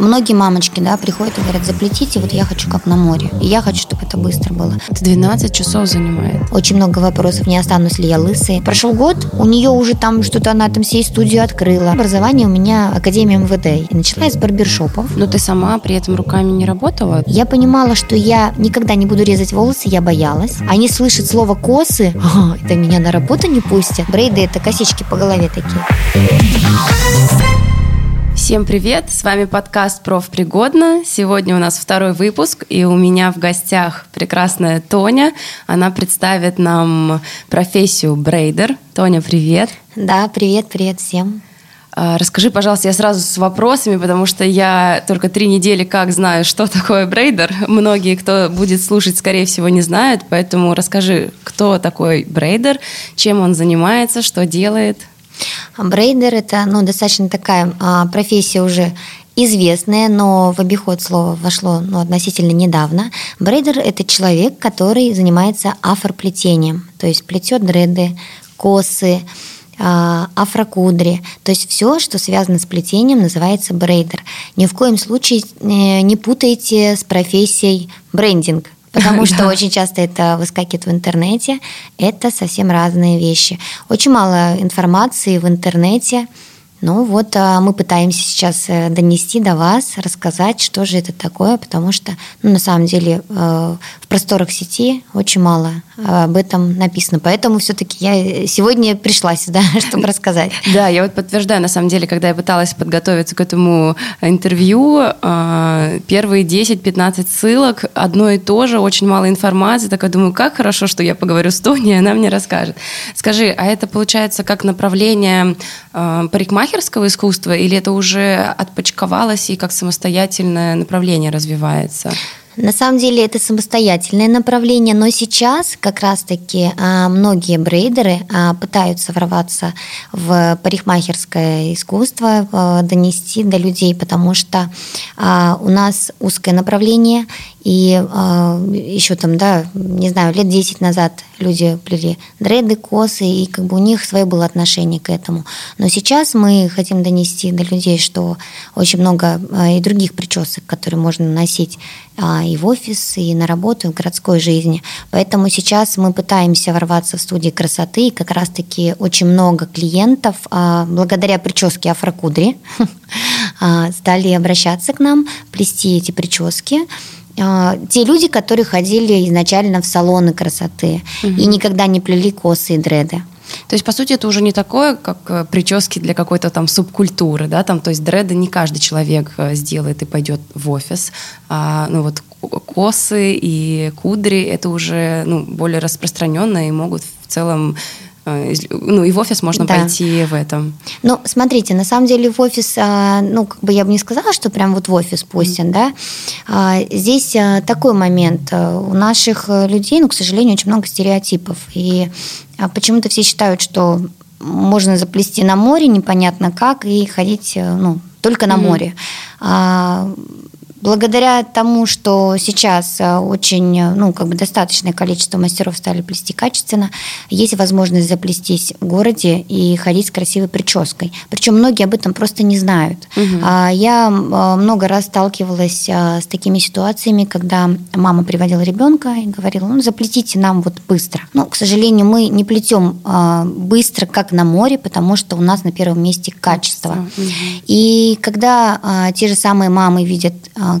многие мамочки, да, приходят и говорят, заплетите, вот я хочу как на море. И я хочу, чтобы это быстро было. Это 12 часов занимает. Очень много вопросов, не останусь ли я лысой. Прошел год, у нее уже там что-то, она там всей студию открыла. Образование у меня Академия МВД. И начала с барбершопов. Но ты сама при этом руками не работала? Я понимала, что я никогда не буду резать волосы, я боялась. Они слышат слово косы, это меня на работу не пустят. Брейды это косички по голове такие. Всем привет! С вами подкаст «Профпригодно». Сегодня у нас второй выпуск, и у меня в гостях прекрасная Тоня. Она представит нам профессию брейдер. Тоня, привет! Да, привет, привет всем! А, расскажи, пожалуйста, я сразу с вопросами, потому что я только три недели как знаю, что такое брейдер. Многие, кто будет слушать, скорее всего, не знают, поэтому расскажи, кто такой брейдер, чем он занимается, что делает. Брейдер – это ну, достаточно такая а, профессия уже известная, но в обиход слово вошло ну, относительно недавно. Брейдер – это человек, который занимается афроплетением, то есть плетет дреды, косы, а, афрокудри. То есть все, что связано с плетением, называется брейдер. Ни в коем случае э, не путайте с профессией брендинг – потому что очень часто это выскакивает в интернете. Это совсем разные вещи. Очень мало информации в интернете. Ну вот а, мы пытаемся сейчас э, донести до вас, рассказать, что же это такое, потому что ну, на самом деле э, в просторах сети очень мало об этом написано. Поэтому все-таки я сегодня пришла сюда, чтобы рассказать. Да, я вот подтверждаю, на самом деле, когда я пыталась подготовиться к этому интервью, первые 10-15 ссылок, одно и то же, очень мало информации. Так я думаю, как хорошо, что я поговорю с Тони, она мне расскажет. Скажи, а это получается как направление а, парикмахерского искусства или это уже отпочковалось и как самостоятельное направление развивается? На самом деле это самостоятельное направление, но сейчас как раз-таки а, многие брейдеры а, пытаются ворваться в парикмахерское искусство, а, донести до людей, потому что у нас узкое направление, и э, еще там, да, не знаю, лет 10 назад люди плели дреды, косы, и как бы у них свое было отношение к этому. Но сейчас мы хотим донести до людей, что очень много э, и других причесок, которые можно носить э, и в офис, и на работу, и в городской жизни. Поэтому сейчас мы пытаемся ворваться в студии красоты, и как раз-таки очень много клиентов, э, благодаря прическе Афрокудри, стали обращаться к нам, плести эти прически. А, те люди, которые ходили изначально в салоны красоты угу. и никогда не плели косы и дреды. То есть, по сути, это уже не такое, как э, прически для какой-то там субкультуры, да, там, то есть дреды не каждый человек э, сделает и пойдет в офис, а, ну вот косы и кудри это уже ну, более распространенно и могут в целом ну, и в офис можно да. пойти в этом. Ну, смотрите, на самом деле в офис, а, ну, как бы я бы не сказала, что прям вот в офис пустят, mm-hmm. да. А, здесь а, такой момент. У наших людей, ну, к сожалению, очень много стереотипов. И почему-то все считают, что можно заплести на море, непонятно как, и ходить, э, ну, только на mm-hmm. море. Благодаря тому, что сейчас э, очень, э, ну, как бы достаточное количество мастеров стали плести качественно, есть возможность заплестись в городе и ходить с красивой прической. Причем многие об этом просто не знают. Угу. Я э, много раз сталкивалась с такими ситуациями, когда мама приводила ребенка и говорила, ну, заплетите нам вот быстро. Но, к сожалению, мы не плетем быстро, как на море, потому что у нас на первом месте качество. Угу. И когда те же самые мамы видят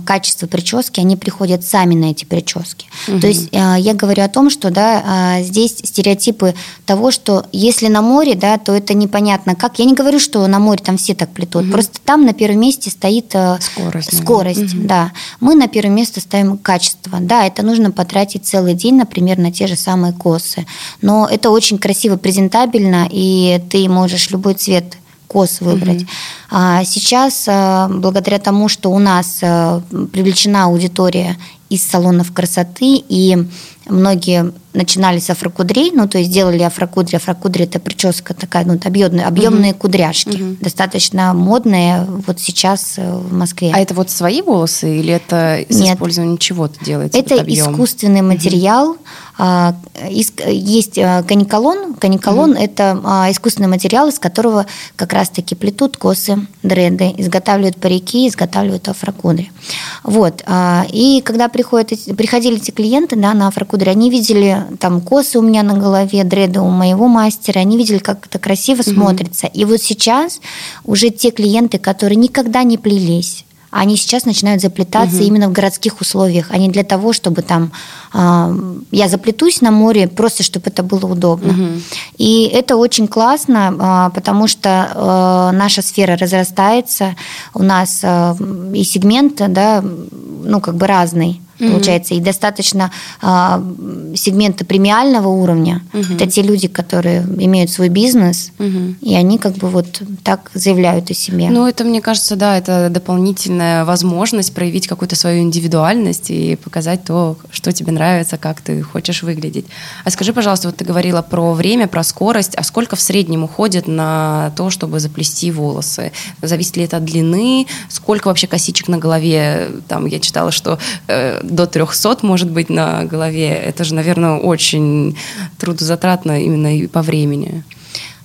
качество прически, они приходят сами на эти прически. Угу. То есть э, я говорю о том, что да, э, здесь стереотипы того, что если на море, да, то это непонятно как. Я не говорю, что на море там все так плетут, угу. просто там на первом месте стоит скорость. скорость угу. да. Мы на первое место ставим качество. Да, это нужно потратить целый день, например, на те же самые косы. Но это очень красиво, презентабельно, и ты можешь любой цвет кос выбрать. Угу. А сейчас, а, благодаря тому, что у нас а, привлечена аудитория из салонов красоты, и многие начинали с афрокудрей, ну, то есть делали афрокудри. Афрокудри – это прическа такая, ну, объемные, объемные угу. кудряшки, угу. достаточно модные вот сейчас э, в Москве. А это вот свои волосы или это с Нет. использованием чего-то делается? Это искусственный материал. Угу. Есть э, каниколон. Каниколон угу. – это а, искусственный материал, из которого как раз-таки плетут косы, дреды, изготавливают парики, изготавливают афрокудри. Вот. А, и когда приходят, приходили эти клиенты да, на афрокудри, они видели там косы у меня на голове, дреды у моего мастера, они видели, как это красиво угу. смотрится. И вот сейчас уже те клиенты, которые никогда не плелись, они сейчас начинают заплетаться угу. именно в городских условиях, а не для того, чтобы там э, я заплетусь на море, просто чтобы это было удобно. Угу. И это очень классно, э, потому что э, наша сфера разрастается, у нас э, и сегмент, да, ну как бы разный mm-hmm. получается, и достаточно а, сегмента премиального уровня. Mm-hmm. Это те люди, которые имеют свой бизнес, mm-hmm. и они как бы вот так заявляют о себе. Ну, это, мне кажется, да, это дополнительная возможность проявить какую-то свою индивидуальность и показать то, что тебе нравится, как ты хочешь выглядеть. А скажи, пожалуйста, вот ты говорила про время, про скорость, а сколько в среднем уходит на то, чтобы заплести волосы? Зависит ли это от длины? Сколько вообще косичек на голове? Там я читала, что э, до 300, может быть, на голове. Это же, наверное, очень трудозатратно именно и по времени.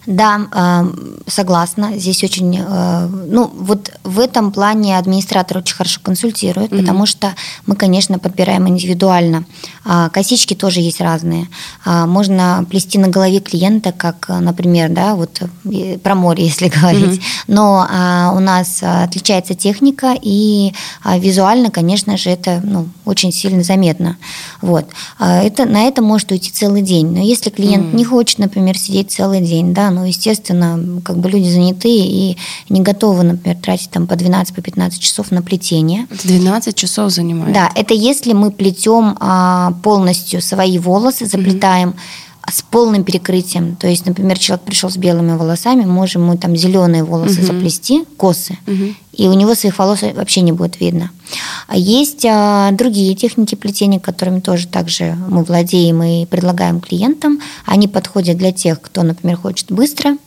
Да, а, согласна. Здесь очень, э, ну, вот в этом плане администратор очень хорошо консультирует, mm потому что мы, конечно, подбираем индивидуально. А, косички тоже есть разные. А, можно плести на голове клиента, как, например, да, вот про море, если говорить. mm Но у нас отличается техника, и визуально, конечно же, это ну, очень сильно заметно. Вот. Это, на это может уйти целый день. Но если клиент mm не хочет, например, сидеть целый день, да, ну, естественно, как бы люди заняты и не готовы, например, тратить там по 12, по 15 часов на плетение. 12 часов занимает? Да, это если мы плетем а, полностью свои волосы, заплетаем mm-hmm. С полным перекрытием. То есть, например, человек пришел с белыми волосами, можем мы там зеленые волосы угу. заплести, косы, угу. и у него своих волос вообще не будет видно. А есть а, другие техники плетения, которыми тоже также мы владеем и предлагаем клиентам. Они подходят для тех, кто, например, хочет быстро,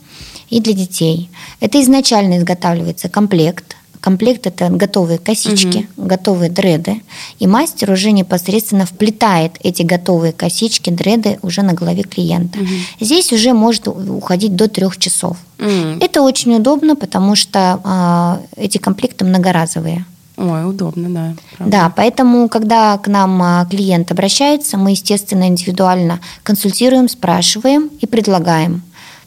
и для детей. Это изначально изготавливается комплект. Комплект это готовые косички, угу. готовые дреды, и мастер уже непосредственно вплетает эти готовые косички, дреды уже на голове клиента. Угу. Здесь уже может уходить до трех часов. Угу. Это очень удобно, потому что а, эти комплекты многоразовые. Ой, удобно, да. Правда. Да, поэтому, когда к нам а, клиент обращается, мы, естественно, индивидуально консультируем, спрашиваем и предлагаем.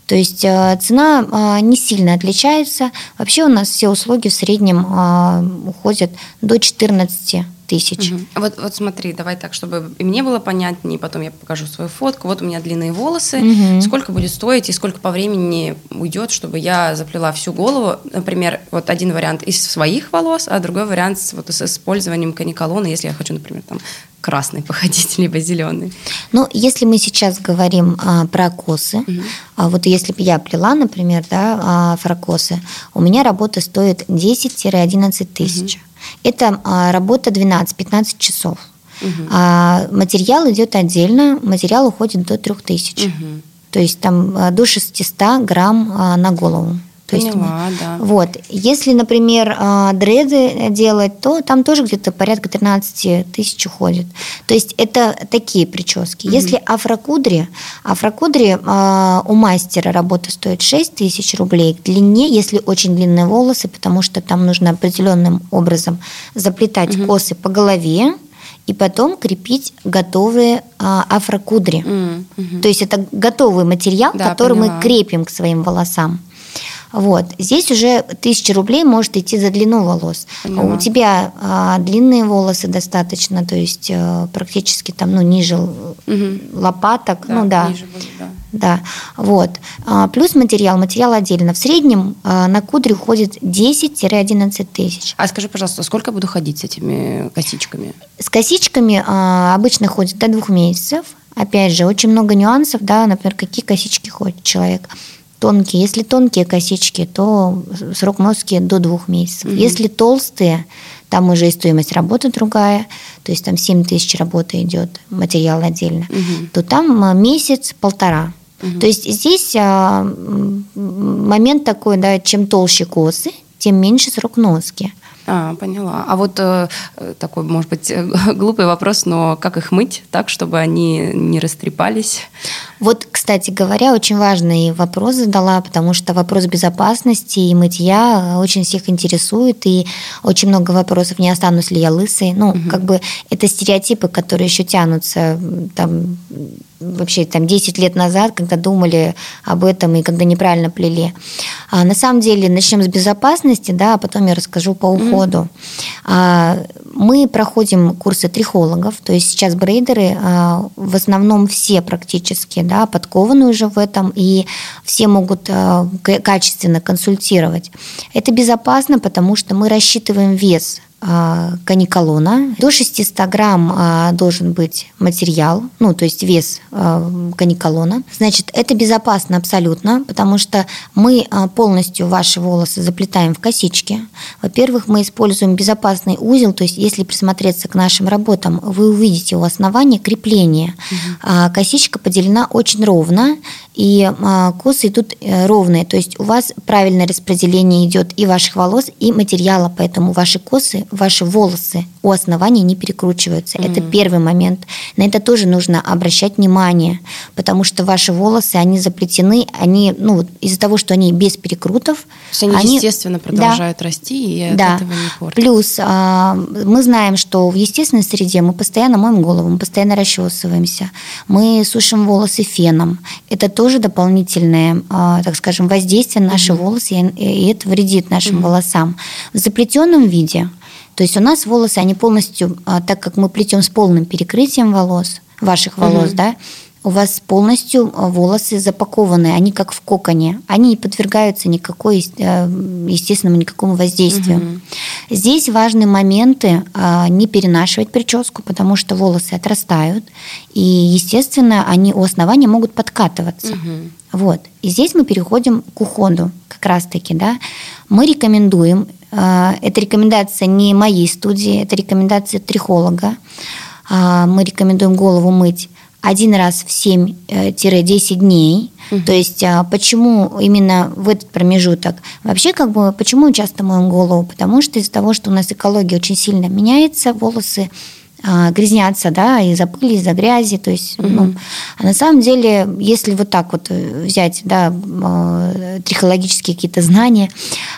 То есть а, цена а, не сильно отличается. Вообще у нас все услуги в среднем уходят до 14 тысяч. Угу. Вот, вот смотри, давай так, чтобы и мне было понятнее, потом я покажу свою фотку. Вот у меня длинные волосы. Угу. Сколько будет стоить и сколько по времени уйдет, чтобы я заплела всю голову? Например, вот один вариант из своих волос, а другой вариант с, вот, с использованием каниколона, если я хочу, например, там красный походить, либо зеленый. Ну, если мы сейчас говорим а, про косы, угу. а, вот если бы я плела, например, да, а, фракосы, у меня работа стоит 10-11 тысяч. Угу. Это а, работа 12-15 часов. Угу. А материал идет отдельно, материал уходит до 3000. Угу. То есть там а, до 600 грамм а, на голову. То Поняла, есть, да. Вот. Если, например, а, дреды делать, то там тоже где-то порядка 13 тысяч уходит. То есть это такие прически. Угу. Если афрокудри, афрокудри а, у мастера работа стоит 6 тысяч рублей. К длине, если очень длинные волосы, потому что там нужно определенным образом заплетать угу. косы по голове, и потом крепить готовые а, афрокудри. Mm, hmm То есть это готовый материал, да, который поняла. мы крепим к своим волосам. Вот. Здесь уже тысяча рублей может идти за длину волос. Поняла. У тебя а, длинные волосы достаточно, то есть а, практически там, ну, ниже угу. лопаток. Да, ну да. Ниже будет, да. Да, вот. А, плюс материал, материал отдельно. В среднем а, на кудри уходит 10-11 тысяч. А скажи, пожалуйста, сколько буду ходить с этими косичками? С косичками а, обычно ходит до двух месяцев. Опять же, очень много нюансов, да, например, какие косички ходит человек тонкие. Если тонкие косички, то срок носки до двух месяцев. Mm-hmm. Если толстые, Там уже и стоимость работы другая, то есть там 7 тысяч работы идет, материал отдельно, угу. то там месяц-полтора. Угу. То есть здесь а, момент такой, да, чем толще косы, тем меньше срок носки. А, поняла. А вот э, такой, может быть, глупый вопрос, но как их мыть так, чтобы они не растрепались? Вот, кстати говоря, очень важный вопрос задала, потому что вопрос безопасности и мытья очень всех интересует, и очень много вопросов, не останусь ли я лысой. Ну, угу. как бы это стереотипы, которые еще тянутся там вообще там 10 лет назад, когда думали об этом и когда неправильно плели. А на самом деле начнем с безопасности, да, а потом я расскажу по уходу. Mm-hmm. Мы проходим курсы трихологов, то есть сейчас брейдеры а, в основном все практически да, подкованы уже в этом, и все могут а, качественно консультировать. Это безопасно, потому что мы рассчитываем вес а, каниколона. До 600 грамм а, должен быть материал, ну, то есть вес а, каниколона. Значит, это безопасно абсолютно, потому что мы полностью ваши волосы заплетаем в косички. Во-первых, мы используем безопасный узел, то есть если присмотреться к нашим работам, вы увидите у основания крепление. Угу. Косичка поделена очень ровно, и косы идут э, ровные, то есть у вас правильное распределение идет и ваших волос, и материала, поэтому ваши косы ваши волосы у основания не перекручиваются. Mm-hmm. Это первый момент. На это тоже нужно обращать внимание, потому что ваши волосы, они заплетены, они, ну, из-за того, что они без перекрутов. То есть они, они естественно продолжают да, расти, и от да. этого не портят. Плюс а, мы знаем, что в естественной среде мы постоянно моем голову, мы постоянно расчесываемся, мы сушим волосы феном. Это тоже дополнительное, а, так скажем, воздействие на наши mm-hmm. волосы, и это вредит нашим mm-hmm. волосам. В заплетенном виде то есть у нас волосы, они полностью, а, так как мы плетем с полным перекрытием волос, ваших волос, угу. да, у вас полностью а, волосы запакованы, они как в коконе, они не подвергаются никакой, э, естественному никакому воздействию. Угу. Здесь важны моменты а, не перенашивать прическу, потому что волосы отрастают, и, естественно, они у основания могут подкатываться. Угу. Вот. И здесь мы переходим к уходу как раз-таки, да. Мы рекомендуем это рекомендация не моей студии, это рекомендация трихолога. А, мы рекомендуем голову мыть один раз в 7-10 э, дней. Угу. То есть а, почему именно в этот промежуток? Вообще, как бы, почему часто моем голову? Потому что из-за того, что у нас экология очень сильно меняется, волосы грязнятся, да, из-за пыли, из-за грязи, то есть, угу. ну, а на самом деле, если вот так вот э, взять, да, а, трихологические какие-то знания,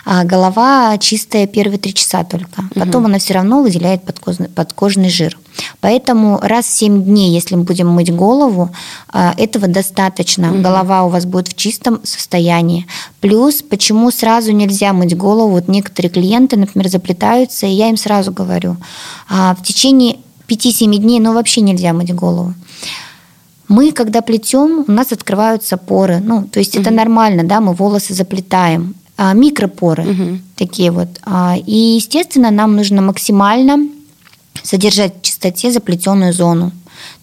а, голова чистая первые три часа только, потом угу. она все равно выделяет подкожный, подкожный жир. Поэтому раз в 7 дней, если мы будем мыть голову, этого достаточно. Угу. Голова у вас будет в чистом состоянии. Плюс, почему сразу нельзя мыть голову? Вот некоторые клиенты, например, заплетаются, и я им сразу говорю, в течение 5-7 дней, ну, вообще нельзя мыть голову. Мы, когда плетем, у нас открываются поры. Ну, то есть угу. это нормально, да, мы волосы заплетаем. А, микропоры угу. такие вот. А, и, естественно, нам нужно максимально содержать в чистоте заплетенную зону.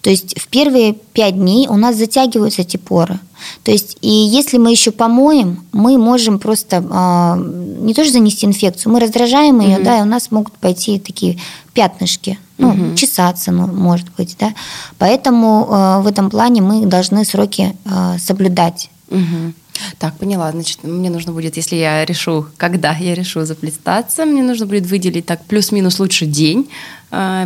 То есть в первые пять дней у нас затягиваются эти поры. То есть и если мы еще помоем, мы можем просто э, не то что занести инфекцию, мы раздражаем ее, угу. да, и у нас могут пойти такие пятнышки, ну, угу. чесаться, ну, может быть, да. Поэтому э, в этом плане мы должны сроки э, соблюдать. Угу. Так, поняла. Значит, мне нужно будет, если я решу, когда я решу заплетаться, мне нужно будет выделить так плюс-минус лучше день,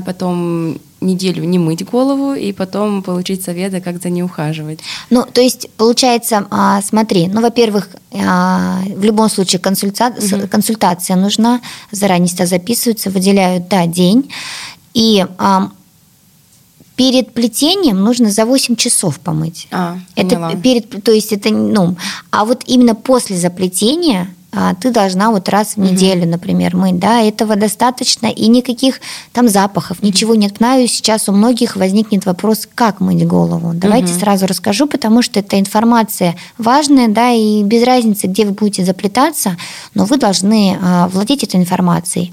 потом неделю не мыть голову и потом получить советы, как за ней ухаживать. Ну, то есть, получается, а, смотри, ну, во-первых, а, в любом случае консультация, угу. консультация нужна, заранее всегда записываются, выделяют, да, день, и Перед плетением нужно за 8 часов помыть. А, это перед, то есть это, ну, а вот именно после заплетения а, ты должна вот раз в неделю, угу. например, мыть, да, этого достаточно, и никаких там запахов, угу. ничего нет. Знаю, сейчас у многих возникнет вопрос, как мыть голову. Давайте угу. сразу расскажу, потому что эта информация важная, да, и без разницы, где вы будете заплетаться, но вы должны а, владеть этой информацией.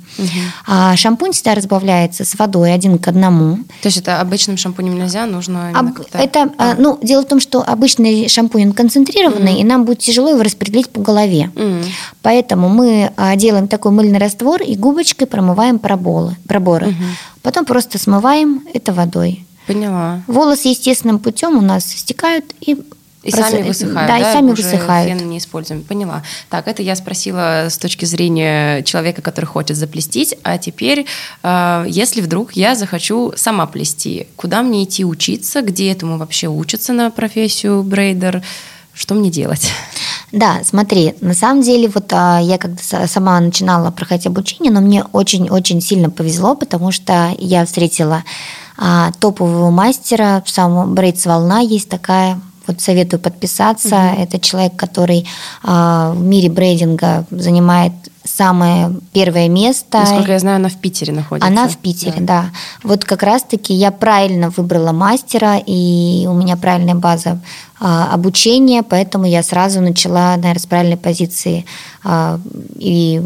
А, шампунь всегда разбавляется с водой один к одному. То есть это обычным шампунем нельзя, нужно Об, Это, а. ну, дело в том, что обычный шампунь он концентрированный, и нам будет тяжело его распределить по голове. Поэтому мы а, делаем такой мыльный раствор и губочкой промываем проболы, проборы. Угу. Потом просто смываем это водой. Поняла. Волосы естественным путем у нас стекают и и Просто, сами высыхают, да, да, и сами уже высыхают. Фен не используем. Поняла. Так, это я спросила с точки зрения человека, который хочет заплестить. А теперь, э, если вдруг я захочу сама плести, куда мне идти учиться, где этому вообще учатся на профессию брейдер, что мне делать? Да, смотри, на самом деле, вот а, я когда сама начинала проходить обучение, но мне очень-очень сильно повезло, потому что я встретила а, топового мастера, сам Брейдс Волна есть такая, вот советую подписаться. Угу. Это человек, который а, в мире брейдинга занимает самое первое место. Насколько я знаю, она в Питере находится. Она в Питере, да. да. Вот как раз-таки я правильно выбрала мастера, и у меня правильная база а, обучения, поэтому я сразу начала, наверное, с правильной позиции а, и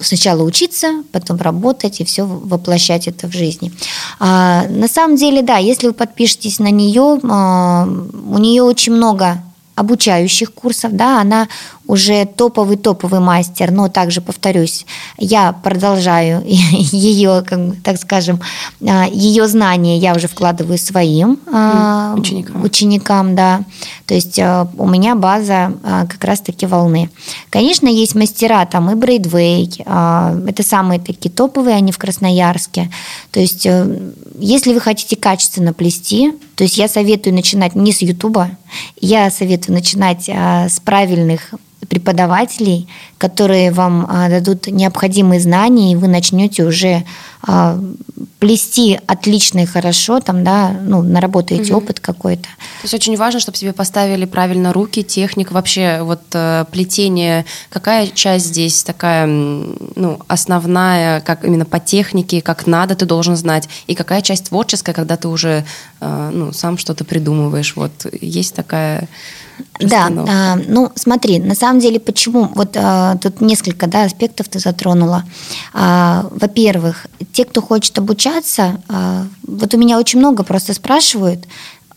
сначала учиться, потом работать и все воплощать это в жизни. А, на самом деле, да, если вы подпишетесь на нее, а, у нее очень много обучающих курсов, да, она уже топовый-топовый мастер, но также, повторюсь, я продолжаю ее, так скажем, а, ее знания я уже вкладываю своим а, ученикам. ученикам, да, то есть а, у меня база как раз-таки волны. Конечно, есть мастера, там и Брейдвей, это самые такие топовые, они в Красноярске, то есть э, если вы хотите качественно плести, то есть я советую начинать не с Ютуба, я советую начинать с правильных преподавателей, которые вам а, дадут необходимые знания, и вы начнете уже плести отлично и хорошо, там, да, ну, наработаете угу. опыт какой-то. То есть очень важно, чтобы тебе поставили правильно руки, техник, вообще вот э, плетение, какая часть здесь такая, ну, основная, как именно по технике, как надо, ты должен знать, и какая часть творческая, когда ты уже, э, ну, сам что-то придумываешь, вот есть такая да, а, ну смотри, на самом деле почему? Вот а, тут несколько да, аспектов ты затронула. А, во-первых, те, кто хочет обучаться, а, вот у меня очень много просто спрашивают,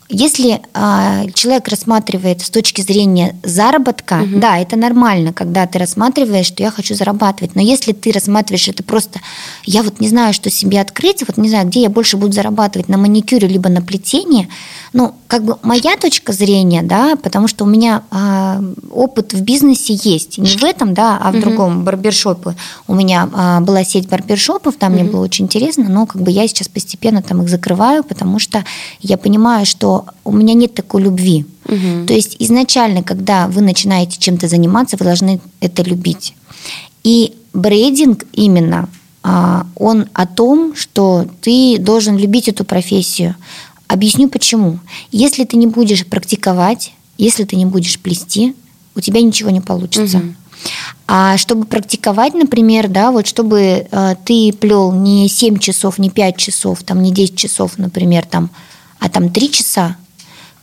если э, человек рассматривает с точки зрения заработка, угу. да, это нормально, когда ты рассматриваешь, что я хочу зарабатывать. Но если ты рассматриваешь это просто, я вот не знаю, что себе открыть, вот не знаю, где я больше буду зарабатывать, на маникюре либо на плетении, ну, как бы моя точка зрения, да, потому что у меня э, опыт в бизнесе есть. Не в этом, да, а в угу. другом барбершопе. У меня э, была сеть барбершопов, там угу. мне было очень интересно, но как бы я сейчас постепенно там их закрываю, потому что я понимаю, что у меня нет такой любви. Угу. То есть изначально, когда вы начинаете чем-то заниматься, вы должны это любить. И брейдинг именно, а, он о том, что ты должен любить эту профессию. Объясню почему. Если ты не будешь практиковать, если ты не будешь плести, у тебя ничего не получится. Угу. А чтобы практиковать, например, да, вот чтобы э, ты плел не 7 часов, не 5 часов, там, не 10 часов, например, там, а там три часа,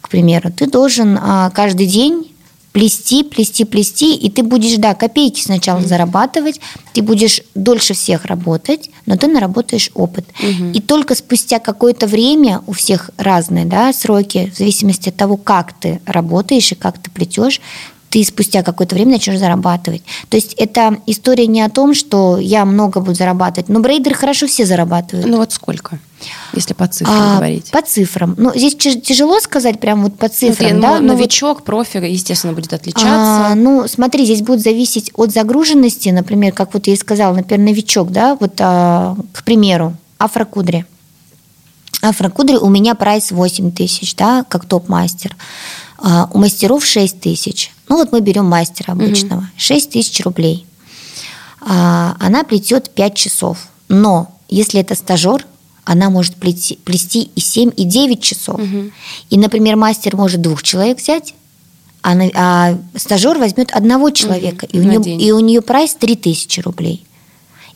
к примеру, ты должен а, каждый день плести, плести, плести, и ты будешь, да, копейки сначала mm-hmm. зарабатывать, ты будешь дольше всех работать, но ты наработаешь опыт. Mm-hmm. И только спустя какое-то время, у всех разные да, сроки, в зависимости от того, как ты работаешь и как ты плетешь, ты спустя какое-то время начнешь зарабатывать. То есть это история не о том, что я много буду зарабатывать, но брейдеры хорошо все зарабатывают. Ну вот сколько? Если по цифрам а, говорить. По цифрам. Ну, здесь тяжело сказать прям вот по цифрам. Смотри, да? ну, новичок, вот, профи, естественно, будет отличаться. А, ну, смотри, здесь будет зависеть от загруженности. Например, как вот я и сказала, например, новичок, да, вот, а, к примеру, афрокудри. Афрокудри у меня прайс 8 тысяч, да, как топ-мастер. А, у мастеров 6 тысяч. Ну вот мы берем мастера обычного. Угу. 6 тысяч рублей. А, она плетет 5 часов. Но если это стажер, она может плести, плести и 7, и 9 часов. Угу. И, например, мастер может двух человек взять, а, а стажер возьмет одного человека, угу. и, у нее, и у нее прайс 3000 рублей.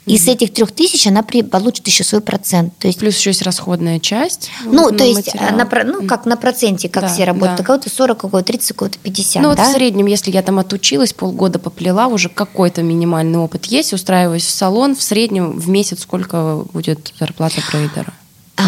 И с этих трех тысяч она при, получит еще свой процент. То есть, Плюс еще есть расходная часть. Ну, то есть, на, ну, как на проценте, как да, все работают. Да. У кого-то 40, у кого-то 30, у кого-то 50. Ну, да? вот в среднем, если я там отучилась, полгода поплела, уже какой-то минимальный опыт есть, устраиваюсь в салон, в среднем в месяц сколько будет зарплата трейдера? А,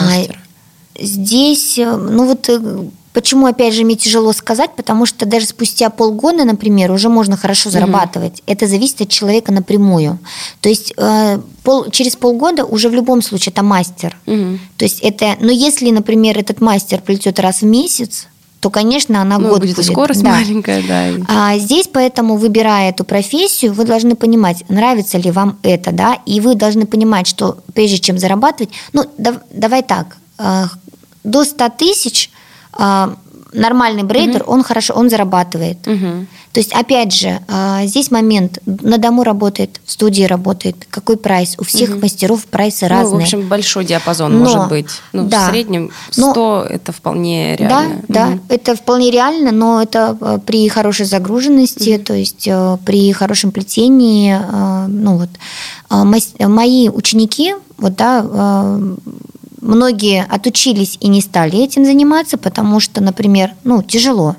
здесь, э, ну вот э, почему, опять же, мне тяжело сказать, потому что даже спустя полгода, например, уже можно хорошо зарабатывать. Угу. Это зависит от человека напрямую. То есть э, пол, через полгода уже в любом случае это мастер. Угу. То есть это, но если, например, этот мастер придет раз в месяц, то, конечно, она ну, год будет. будет. скорость да. маленькая, да. А здесь, поэтому, выбирая эту профессию, вы должны понимать, нравится ли вам это, да, и вы должны понимать, что прежде чем зарабатывать, ну, да, давай так, э, до 100 тысяч нормальный брейдер, угу. он хорошо, он зарабатывает. Угу. То есть, опять же, а, здесь момент, на дому работает, в студии работает, какой прайс? У всех угу. мастеров прайсы разные. Ну, в общем, большой диапазон Но, может быть. Ну, да, в среднем 100 но, это вполне реально. Да, угу. да, это вполне реально, но это а, при хорошей загруженности, угу. то есть а, при хорошем плетении, ну вот, мои ученики, вот, да, многие отучились и не стали этим заниматься, потому что, например, ну, тяжело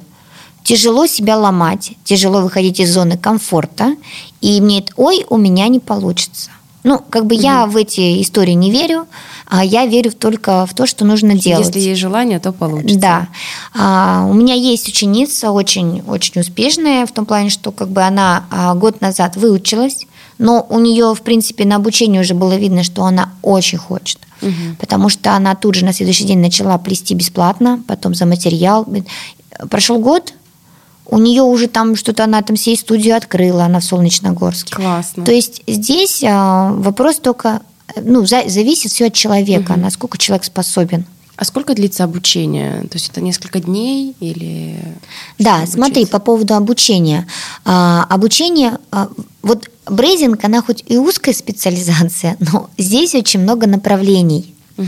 тяжело себя ломать, тяжело выходить из зоны комфорта, и мне это, ой, у меня не получится. Ну, как бы угу. я в эти истории не верю, а я верю только в то, что нужно делать. Если есть желание, то получится. Да. А, у меня есть ученица очень, очень успешная в том плане, что как бы она а, год назад выучилась, но у нее, в принципе, на обучении уже было видно, что она очень хочет. Угу. Потому что она тут же на следующий день начала плести бесплатно, потом за материал. Прошел год, у нее уже там что-то, она там всей студию открыла, она в Солнечногорске. Классно. То есть здесь а, вопрос только, ну, за, зависит все от человека, угу. насколько человек способен. А сколько длится обучение? То есть это несколько дней или... Да, смотри, по поводу обучения. А, обучение, а, вот брейдинг, она хоть и узкая специализация, но здесь очень много направлений. Угу.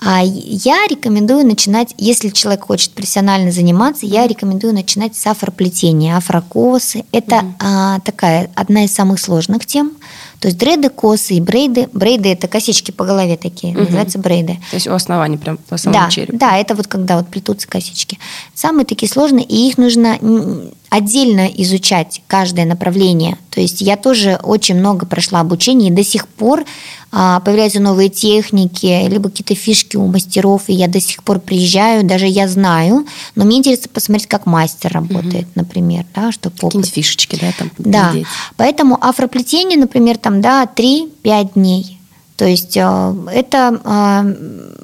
А я рекомендую начинать, если человек хочет профессионально заниматься, я рекомендую начинать с афроплетения, афрокосы. Это угу. а, такая одна из самых сложных тем. То есть дреды, косы и брейды. Брейды это косички по голове такие, угу. называются брейды. То есть у основания прям по самому да, черепу. Да, это вот когда вот плетутся косички. Самые такие сложные, и их нужно отдельно изучать каждое направление. То есть я тоже очень много прошла обучения, и до сих пор а, появляются новые техники, либо какие-то фишки у мастеров, и я до сих пор приезжаю, даже я знаю, но мне интересно посмотреть, как мастер работает, угу. например, да, чтобы Какие-нибудь фишечки, да, там Да, поэтому афроплетение, например, там, да, 3-5 дней. То есть э, это э,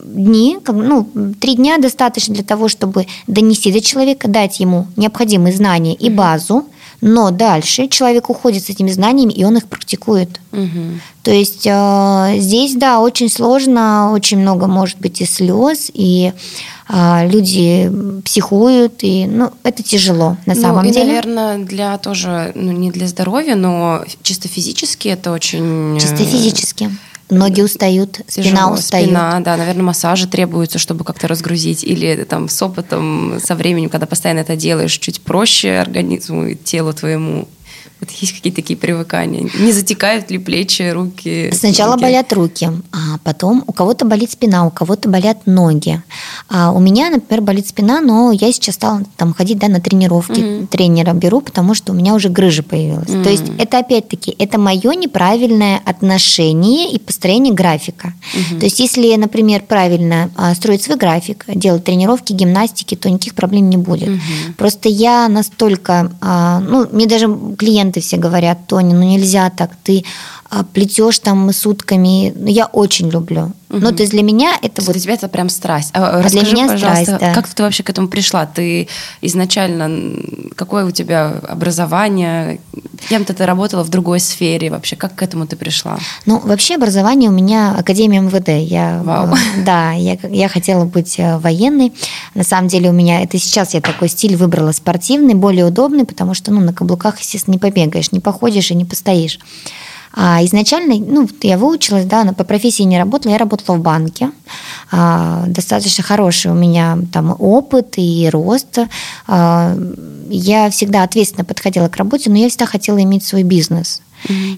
дни, ну, три дня достаточно для того, чтобы донести до человека, дать ему необходимые знания и базу, но дальше человек уходит с этими знаниями, и он их практикует. Угу. То есть э, здесь, да, очень сложно, очень много может быть и слез, и э, люди психуют, и ну, это тяжело на ну, самом и, деле. наверное, для тоже, ну, не для здоровья, но чисто физически это очень... Чисто физически. Ноги устают, спина Тяжело, устает. Спина, да, наверное, массажи требуются, чтобы как-то разгрузить. Или там с опытом, со временем, когда постоянно это делаешь, чуть проще организму и телу твоему. Вот есть какие-то такие привыкания? Не затекают ли плечи, руки? Сначала руки? болят руки, а потом у кого-то болит спина, у кого-то болят ноги. А у меня, например, болит спина, но я сейчас стала там ходить да, на тренировки, mm-hmm. тренера беру, потому что у меня уже грыжа появилась. Mm-hmm. То есть это опять-таки, это мое неправильное отношение и построение графика. Mm-hmm. То есть если, например, правильно а, строить свой график, делать тренировки, гимнастики, то никаких проблем не будет. Mm-hmm. Просто я настолько, а, ну, мне даже клиент клиенты все говорят, Тони, ну нельзя так, ты плетешь там сутками. Ну, я очень люблю. Угу. Ну, то есть для меня это вот... Для тебя это прям страсть. А, а Расскажи, для меня пожалуйста, страсть, да. как ты вообще к этому пришла? Ты изначально... Какое у тебя образование? Кем-то ты работала в другой сфере вообще? Как к этому ты пришла? Ну, вообще образование у меня Академия МВД. Я, Вау. Э, да, я, я хотела быть э, военной. На самом деле у меня... Это сейчас я такой стиль выбрала спортивный, более удобный, потому что ну, на каблуках, естественно, не побегаешь, не походишь и не постоишь. А изначально, ну, я выучилась, да, по профессии не работала, я работала в банке. А, достаточно хороший у меня там опыт и рост. А, я всегда ответственно подходила к работе, но я всегда хотела иметь свой бизнес.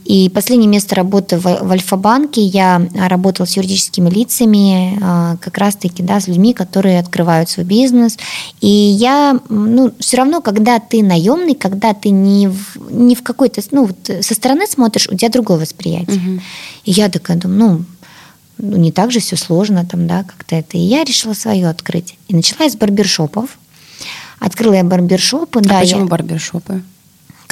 И последнее место работы в, в Альфа-банке я работала с юридическими лицами, а, как раз-таки да, с людьми, которые открывают свой бизнес. И я, ну, все равно, когда ты наемный, когда ты не в, не в какой-то, ну, вот со стороны смотришь, у тебя другое восприятие. Угу. И я такая думаю, ну, ну, не так же все сложно там, да, как-то это. И я решила свое открыть. И начала я с барбершопов. Открыла я барбершопы. А да, почему я... барбершопы?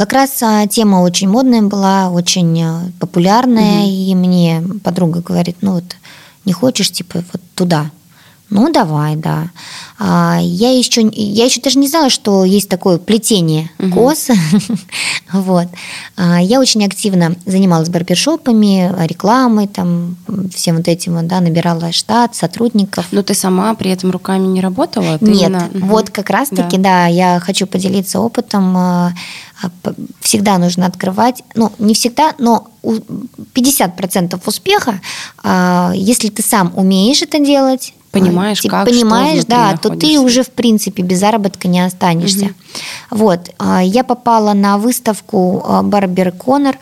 Как раз а, тема очень модная была, очень а, популярная, угу. и мне подруга говорит, ну вот не хочешь, типа, вот туда. Ну, давай, да. А, я еще, я еще даже не знала, что есть такое плетение угу. кос. вот. А, я очень активно занималась барбершопами, рекламой, там, всем вот этим, да, набирала штат, сотрудников. Но ты сама при этом руками не работала? Ты Нет, именно... вот как раз-таки, да. да, я хочу поделиться опытом. А, а, всегда нужно открывать, ну, не всегда, но 50% успеха, если ты сам умеешь это делать, Понимаешь, типа, как Понимаешь, что да, то ты уже, в принципе, без заработка не останешься. Угу. Вот. А, я попала на выставку Барбер Коннор.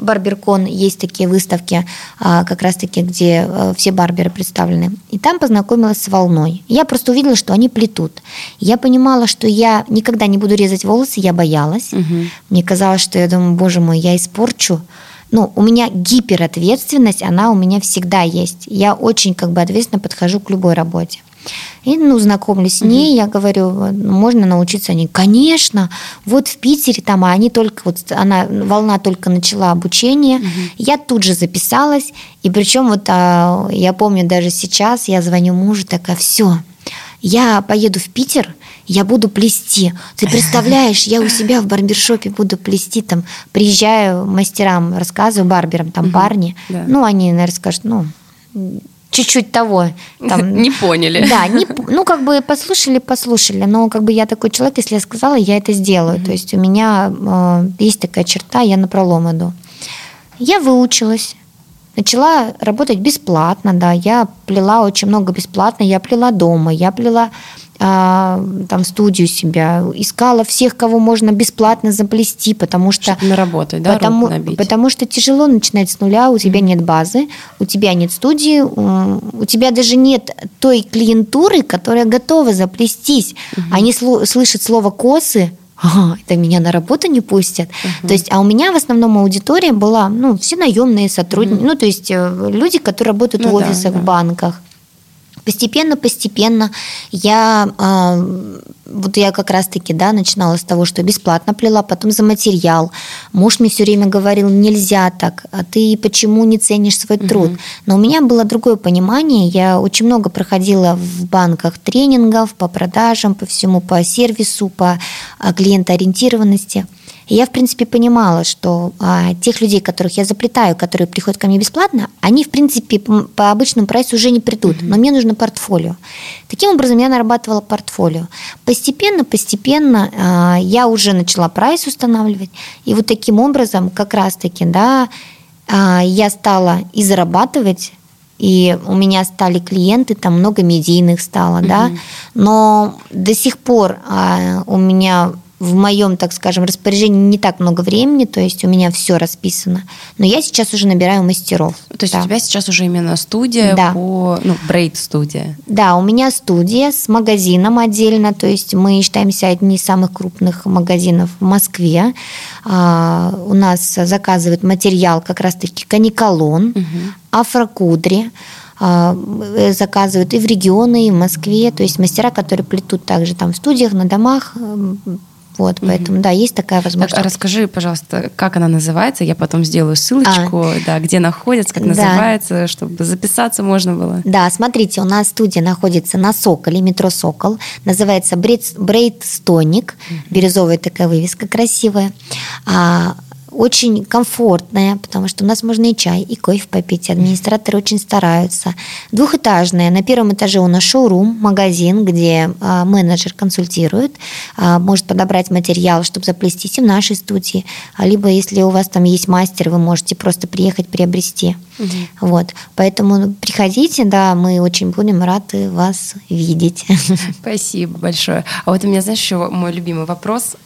Барбер Кон есть такие выставки, а, как раз-таки, где э, все барберы представлены. И там познакомилась с волной. Я просто увидела, что они плетут. Я понимала, что я никогда не буду резать волосы, я боялась. Угу. Мне казалось, что я думаю, боже мой, я испорчу ну, у меня гиперответственность, она у меня всегда есть. Я очень как бы ответственно подхожу к любой работе. И, ну, знакомлюсь с ней, я говорю, ну, можно научиться они. Конечно, вот в Питере там, а они только, вот она, волна только начала обучение, я тут же записалась, и причем вот а, я помню даже сейчас, я звоню мужу, такая, все, я поеду в Питер, я буду плести. Ты представляешь, я у себя в барбершопе буду плести, там, приезжаю мастерам, рассказываю барберам, там, угу, парни, да. ну, они, наверное, скажут, ну, чуть-чуть того. Там, не поняли. Да, не, ну как бы послушали, послушали, но как бы я такой человек, если я сказала, я это сделаю. Mm-hmm. То есть у меня э, есть такая черта, я на пролом иду. Я выучилась, начала работать бесплатно, да, я плела очень много бесплатно, я плела дома, я плела там студию себя, искала всех, кого можно бесплатно заплести, потому что... Чтобы наработать, да, потому, потому что тяжело начинать с нуля, у тебя нет базы, у тебя нет студии, у тебя даже нет той клиентуры, которая готова заплестись. Угу. Они слышат слово «косы», ага, это меня на работу не пустят. Uh-huh. То есть, а у меня в основном аудитория была, ну, все наемные сотрудники, uh-huh. ну, то есть э, люди, которые работают ну, в офисах, да, да. в банках. Постепенно-постепенно я, э, вот я как раз-таки, да, начинала с того, что бесплатно плела, потом за материал. Муж мне все время говорил, нельзя так, а ты почему не ценишь свой труд? Угу. Но у меня было другое понимание, я очень много проходила в банках тренингов по продажам, по всему, по сервису, по а, клиентоориентированности. И я, в принципе, понимала, что а, тех людей, которых я заплетаю, которые приходят ко мне бесплатно, они, в принципе, по обычному прайсу уже не придут, но мне нужно портфолио. Таким образом, я нарабатывала портфолио. Постепенно, постепенно а, я уже начала прайс устанавливать, и вот таким образом, как раз-таки, да, а, я стала и зарабатывать и у меня стали клиенты, там много медийных стало, mm да, но до сих пор а, у меня в моем, так скажем, распоряжении не так много времени, то есть у меня все расписано. Но я сейчас уже набираю мастеров. То есть да. у тебя сейчас уже именно студия да. по, ну, брейд-студия. Да, у меня студия с магазином отдельно, то есть мы считаемся одни из самых крупных магазинов в Москве. А, у нас заказывают материал как раз-таки каниколон, угу. афрокудри, а, заказывают и в регионы, и в Москве, то есть мастера, которые плетут также там в студиях, на домах, вот, поэтому, да, есть такая возможность. Так, а расскажи, пожалуйста, как она называется? Я потом сделаю ссылочку, а, да, где находится, как да. называется, чтобы записаться можно было. Да, смотрите, у нас студия находится на Соколе, метро Сокол. Называется Брейд Стоник. Угу. Бирюзовая такая вывеска красивая. А, очень комфортная, потому что у нас можно и чай, и кофе попить. Администраторы очень стараются. Двухэтажная. На первом этаже у нас шоурум, магазин, где а, менеджер консультирует, а, может подобрать материал, чтобы заплестись и в нашей студии. А либо, если у вас там есть мастер, вы можете просто приехать приобрести. Угу. Вот. Поэтому приходите, да, мы очень будем рады вас видеть. Спасибо большое. А вот у меня, знаешь, еще мой любимый вопрос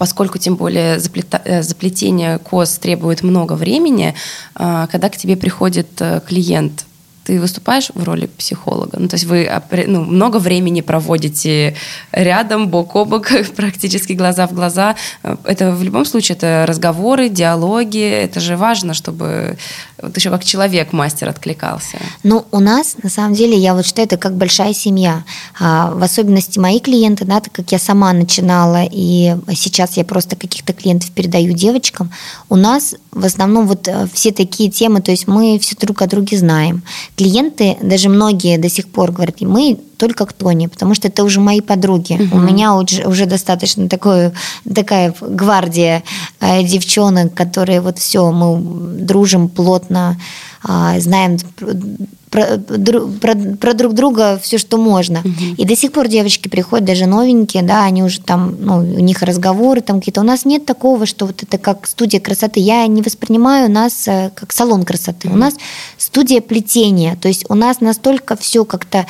поскольку тем более заплета, э, заплетение кос требует много времени, а, когда к тебе приходит э, клиент, ты выступаешь в роли психолога. Ну, то есть вы ну, много времени проводите рядом, бок о бок, практически глаза в глаза. Это в любом случае это разговоры, диалоги. Это же важно, чтобы вот еще как человек мастер откликался? Ну, у нас, на самом деле, я вот считаю, это как большая семья. А, в особенности мои клиенты, да, так как я сама начинала, и сейчас я просто каких-то клиентов передаю девочкам, у нас в основном вот э, все такие темы, то есть мы все друг о друге знаем. Клиенты, даже многие до сих пор говорят, мы только к Тоне, потому что это уже мои подруги. Угу. У меня уже, уже достаточно такое, такая гвардия э, девчонок, которые вот все, мы дружим плотно, э, знаем про, про, про друг друга все, что можно. Угу. И до сих пор девочки приходят, даже новенькие, да, они уже там, ну, у них разговоры там какие-то. У нас нет такого, что вот это как студия красоты. Я не воспринимаю нас э, как салон красоты. Угу. У нас студия плетения. То есть у нас настолько все как-то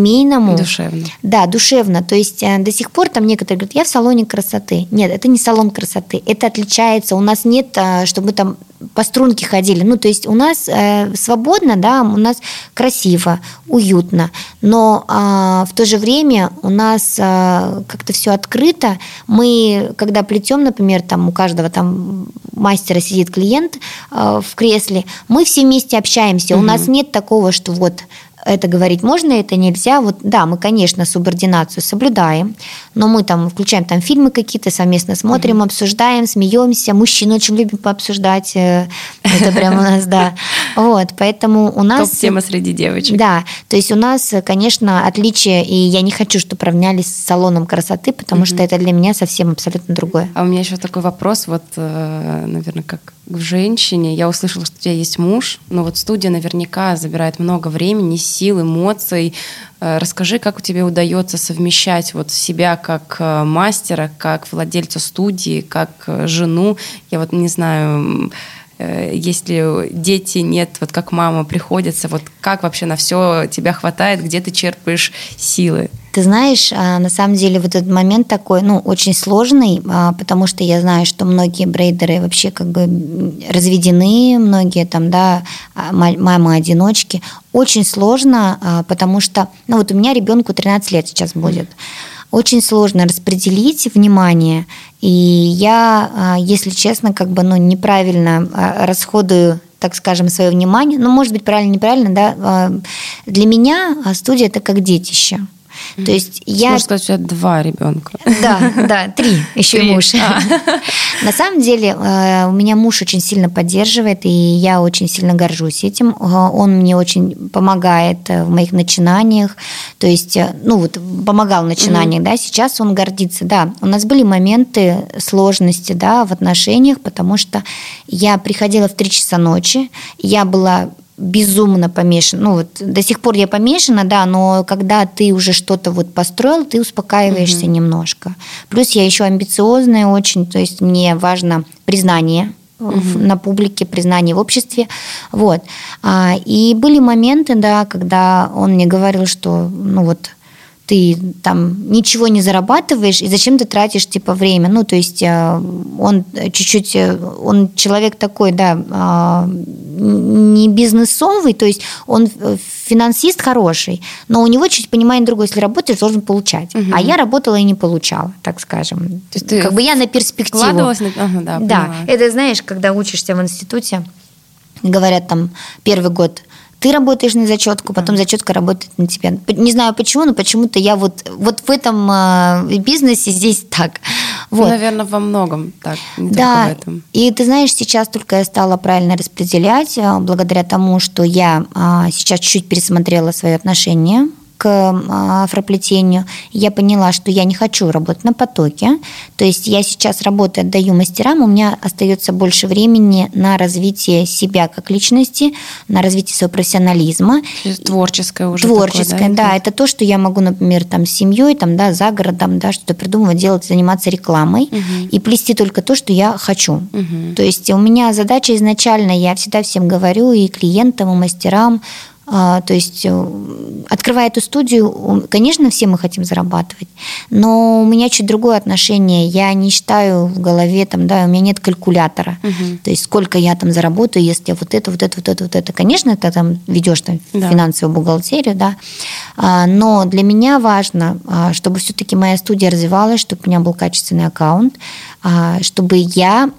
по-семейному. Душевно. Да, душевно. То есть э, до сих пор там некоторые говорят, я в салоне красоты. Нет, это не салон красоты. Это отличается. У нас нет, э, чтобы мы там по струнке ходили. Ну, то есть у нас э, свободно, да, у нас красиво, уютно. Но э, в то же время у нас э, как-то все открыто. Мы, когда плетем, например, там у каждого там мастера сидит клиент э, в кресле, мы все вместе общаемся. Угу. У нас нет такого, что вот это говорить можно, это нельзя. Вот да, мы, конечно, субординацию соблюдаем, но мы там включаем там фильмы какие-то, совместно смотрим, mm-hmm. обсуждаем, смеемся. Мужчин очень любим пообсуждать. Э, это прямо у нас, да. Вот, поэтому у нас... Топ-тема среди девочек. Да, то есть у нас, конечно, отличие, и я не хочу, чтобы равнялись с салоном красоты, потому что это для меня совсем абсолютно другое. А у меня еще такой вопрос, вот, э, наверное, как в женщине. Я услышала, что у тебя есть муж, но вот студия наверняка забирает много времени, сил, эмоций. Э, расскажи, как у тебя удается совмещать вот себя как э, мастера, как владельца студии, как э, жену. Я вот не знаю, если дети нет, вот как мама приходится, вот как вообще на все тебя хватает, где ты черпаешь силы? Ты знаешь, а, на самом деле вот этот момент такой, ну, очень сложный, а, потому что я знаю, что многие брейдеры вообще как бы разведены, многие там, да, а, мамы-одиночки. Очень сложно, потому что, ну, вот у меня ребенку 13 лет сейчас будет. Очень сложно распределить внимание, и я, если честно, как бы, ну, неправильно расходую так скажем, свое внимание. Ну, может быть, правильно, неправильно, да. Для меня студия это как детище. То есть я... Можно сказать, у тебя два ребенка. Да, да, три, еще три. муж. А. На самом деле э, у меня муж очень сильно поддерживает, и я очень сильно горжусь этим. Э, он мне очень помогает э, в моих начинаниях. То есть, ну вот, помогал в начинаниях, mm-hmm. да, сейчас он гордится. Да, у нас были моменты сложности, да, в отношениях, потому что я приходила в три часа ночи, я была безумно помешан. Ну, вот до сих пор я помешана, да, но когда ты уже что-то вот построил, ты успокаиваешься угу. немножко. Плюс я еще амбициозная очень, то есть мне важно признание угу. на публике, признание в обществе. Вот. А, и были моменты, да, когда он мне говорил, что, ну вот, ты там ничего не зарабатываешь, и зачем ты тратишь типа время? Ну, то есть э, он чуть-чуть, э, он человек такой, да, а, не бизнесовый, то есть он э, финансист хороший, но у него чуть понимание другое, если работаешь, должен получать. Угу. А я работала и не получала, так скажем. То есть ты как бы я на перспективу. На... Ага, да, да, это знаешь, когда учишься в институте, говорят там первый год ты работаешь на зачетку, потом зачетка работает на тебя. Не знаю почему, но почему-то я вот, вот в этом э, бизнесе здесь так. Вот. Ну, наверное, во многом так, не да, в этом. И ты знаешь, сейчас только я стала правильно распределять, э, благодаря тому, что я а, сейчас чуть-чуть пересмотрела свои отношения к афроплетению, я поняла, что я не хочу работать на потоке. То есть я сейчас работаю, отдаю мастерам, у меня остается больше времени на развитие себя как личности, на развитие своего профессионализма. Творческое уже. Творческое, такое, да? да. Это то, что я могу, например, там с семьей, там, да, за городом, да, что-то придумывать, делать, заниматься рекламой угу. и плести только то, что я хочу. Угу. То есть у меня задача изначально, я всегда всем говорю, и клиентам, и мастерам, то есть, э, открывая эту студию, конечно, все мы хотим зарабатывать, но у меня чуть другое отношение. Я не считаю в голове, там, да, у меня нет калькулятора. Угу. То есть, сколько я там заработаю, если я вот это, вот это, вот это, вот это. Конечно, ты там ведешь там да. финансовую бухгалтерию, да. А, но для меня важно, а, чтобы все-таки моя студия развивалась, чтобы у меня был качественный аккаунт, чтобы я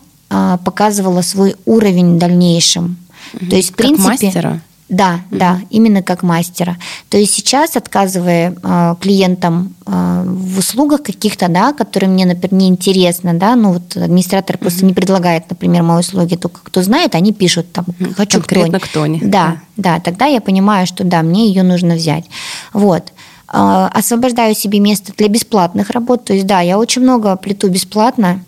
показывала свой уровень в дальнейшем Угу. То есть, в принципе... Как мастера? Да, mm-hmm. да, именно как мастера. То есть сейчас, отказывая э, клиентам э, в услугах каких-то, да, которые мне, например, не интересно, да, ну вот администратор mm-hmm. просто не предлагает, например, мои услуги, только кто знает, они пишут там, хочу Конкретно кто кто Да, да, тогда я понимаю, что да, мне ее нужно взять. Вот э, освобождаю себе место для бесплатных работ. То есть, да, я очень много плету бесплатно.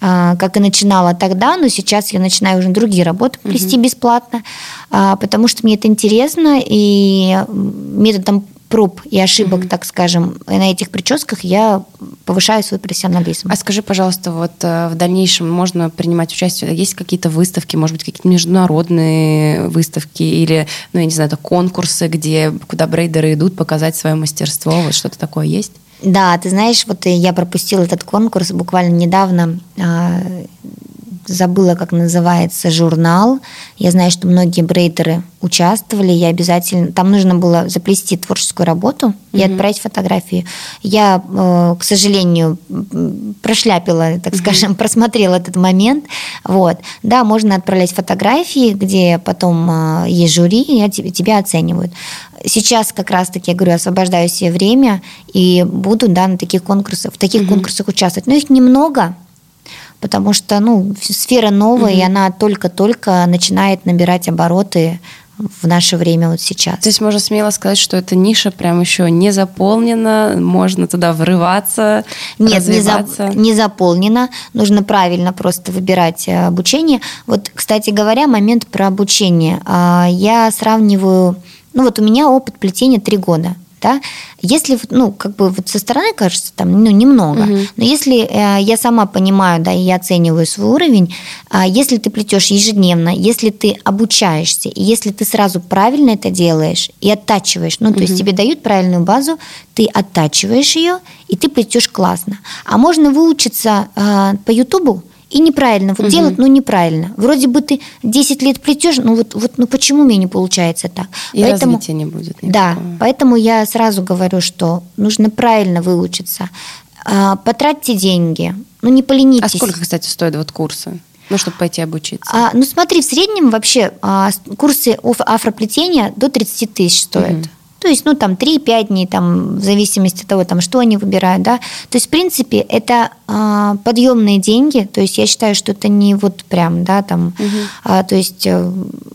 А, как и начинала тогда, но сейчас я начинаю уже другие работы плести угу. бесплатно, а, потому что мне это интересно, и методом проб и ошибок, mm так скажем, на этих прическах я повышаю свой профессионализм. А скажи, пожалуйста, вот э, в дальнейшем можно принимать участие? Есть какие-то выставки, может быть, какие-то международные выставки или, ну, я не знаю, это конкурсы, где, куда брейдеры идут показать свое мастерство? Вот что-то такое есть? Да, ты знаешь, вот я пропустила этот конкурс буквально недавно. Забыла, как называется журнал. Я знаю, что многие брейдеры участвовали. Я обязательно... Там нужно было заплести творческую работу и mm-hmm. отправить фотографии. Я, э, к сожалению, прошляпила, так mm-hmm. скажем, просмотрела этот момент. Вот. Да, можно отправлять фотографии, где потом э, есть жюри, и тебя оценивают. Сейчас как раз-таки, я говорю, освобождаю себе время и буду да, на таких конкурсах, в таких mm-hmm. конкурсах участвовать. Но их немного, потому что ну, сфера новая, угу. и она только-только начинает набирать обороты в наше время вот сейчас. То есть можно смело сказать, что эта ниша прям еще не заполнена, можно туда врываться, Нет, не, за, не заполнена, нужно правильно просто выбирать э, обучение. Вот, кстати говоря, момент про обучение. А, я сравниваю, ну вот у меня опыт плетения три года – да? Если, ну, как бы вот со стороны кажется, там, ну, немного, угу. но если э, я сама понимаю, да, и я оцениваю свой уровень, э, если ты плетешь ежедневно, если ты обучаешься, и если ты сразу правильно это делаешь и оттачиваешь, ну, то угу. есть тебе дают правильную базу, ты оттачиваешь ее, и ты плетешь классно. А можно выучиться э, по Ютубу, и неправильно вот угу. делать, но неправильно. Вроде бы ты 10 лет плетешь, ну вот, вот ну почему мне не получается так? И поэтому, развития не будет. Никакого. Да, поэтому я сразу говорю, что нужно правильно выучиться. А, потратьте деньги, ну не поленитесь. А сколько, кстати, стоят вот курсы? Ну, чтобы пойти обучиться. А, ну, смотри, в среднем вообще а, курсы афроплетения до 30 тысяч стоят. Угу. То есть, ну, там 3-5 дней, там, в зависимости от того, там, что они выбирают, да. То есть, в принципе, это э, подъемные деньги, то есть, я считаю, что это не вот прям, да, там, угу. а, то есть, э,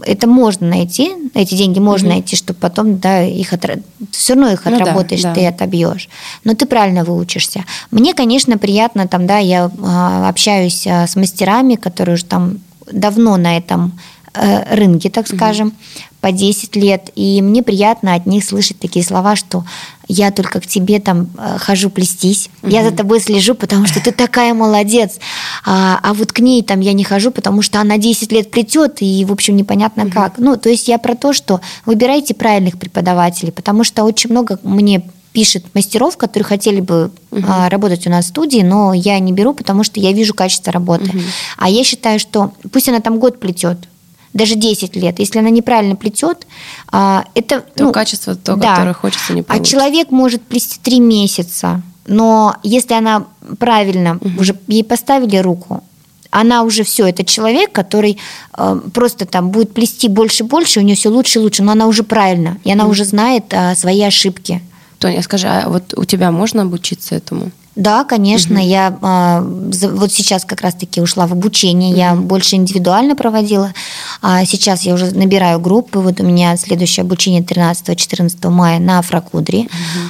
это можно найти, эти деньги можно угу. найти, чтобы потом, да, их отра... все равно их ну, отработаешь, да, да. ты отобьешь. Но ты правильно выучишься. Мне, конечно, приятно, там, да, я э, общаюсь э, с мастерами, которые уже там давно на этом Э, рынке, так скажем, угу. По 10 лет. И мне приятно от них слышать такие слова, что я только к тебе там э, хожу плестись, угу. я за тобой слежу, потому что ты такая молодец, а, а вот к ней там я не хожу, потому что она 10 лет плетет, и, в общем, непонятно угу. как. Ну, то есть я про то, что выбирайте правильных преподавателей, потому что очень много мне пишет мастеров, которые хотели бы угу. а, работать у нас в студии, но я не беру, потому что я вижу качество работы. Угу. А я считаю, что пусть она там год плетет, даже 10 лет, если она неправильно плетет, а, это... То ну, качество, то, да. которое хочется, не а получится. А человек может плести 3 месяца, но если она правильно, угу. уже ей поставили руку, она уже все, это человек, который э, просто там будет плести больше и больше, у нее все лучше и лучше, но она уже правильно, и она mm. уже знает э, свои ошибки. Тоня, скажи, а вот у тебя можно обучиться этому? Да, конечно, угу. я а, вот сейчас как раз-таки ушла в обучение, угу. я больше индивидуально проводила, а сейчас я уже набираю группы, вот у меня следующее обучение 13-14 мая на Афрокудре, угу.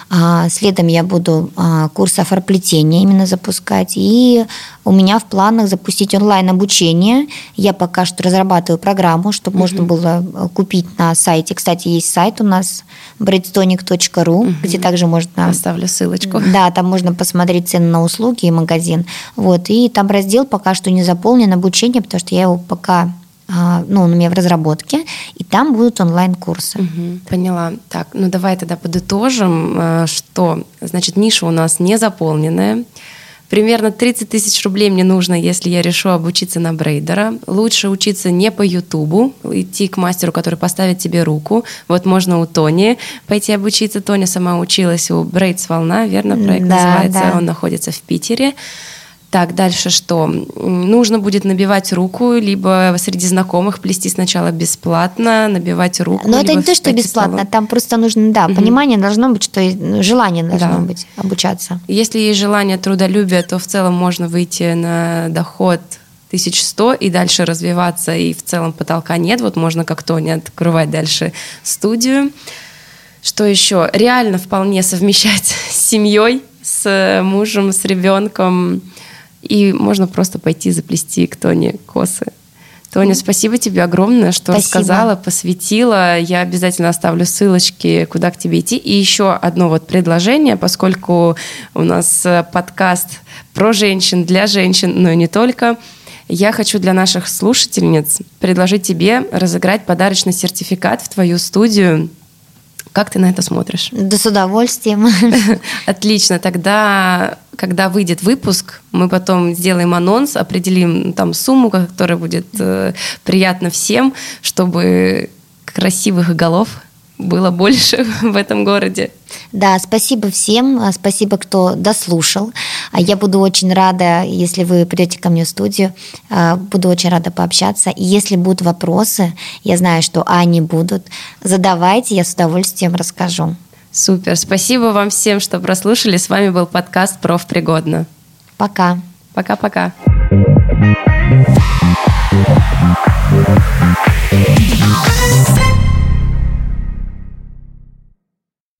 а, следом я буду а, курс афроплетения именно запускать, и у меня в планах запустить онлайн-обучение, я пока что разрабатываю программу, чтобы угу. можно было э, купить на сайте, кстати, есть сайт у нас breadstonic.ru, угу. где также можно... Оставлю ссылочку. Да, там можно посмотреть посмотреть цены на услуги и магазин. Вот. И там раздел пока что не заполнен обучение, потому что я его пока а, ну, он у меня в разработке, и там будут онлайн-курсы. Угу, поняла. Так, ну давай тогда подытожим, э, что, значит, ниша у нас не заполненная, Примерно 30 тысяч рублей мне нужно, если я решу обучиться на брейдера. Лучше учиться не по Ютубу, идти к мастеру, который поставит тебе руку. Вот можно у Тони пойти обучиться. Тоня сама училась у Брейдс Волна, верно, проект да, называется. Да. Он находится в Питере. Так, дальше что? Нужно будет набивать руку, либо среди знакомых плести сначала бесплатно, набивать руку. Но это не то, что бесплатно, столом. там просто нужно, да, угу. понимание должно быть, что ну, желание должно да. быть обучаться. Если есть желание трудолюбия, то в целом можно выйти на доход 1100 и дальше развиваться, и в целом потолка нет, вот можно как-то не открывать дальше студию. Что еще? Реально вполне совмещать с семьей, с мужем, с ребенком, и можно просто пойти заплести к Тоне косы. Тоня, спасибо тебе огромное, что спасибо. рассказала, посвятила. Я обязательно оставлю ссылочки, куда к тебе идти. И еще одно вот предложение, поскольку у нас э, подкаст про женщин, для женщин, но и не только. Я хочу для наших слушательниц предложить тебе разыграть подарочный сертификат в твою студию как ты на это смотришь? Да с удовольствием. Отлично. Тогда, когда выйдет выпуск, мы потом сделаем анонс, определим там сумму, которая будет э, приятна всем, чтобы красивых голов было больше в этом городе. Да, спасибо всем, а, спасибо, кто дослушал. А я буду очень рада, если вы придете ко мне в студию, а, буду очень рада пообщаться. И если будут вопросы, я знаю, что они будут, задавайте, я с удовольствием расскажу. Супер. Спасибо вам всем, что прослушали. С вами был подкаст «Профпригодно». Пока. Пока-пока. thank you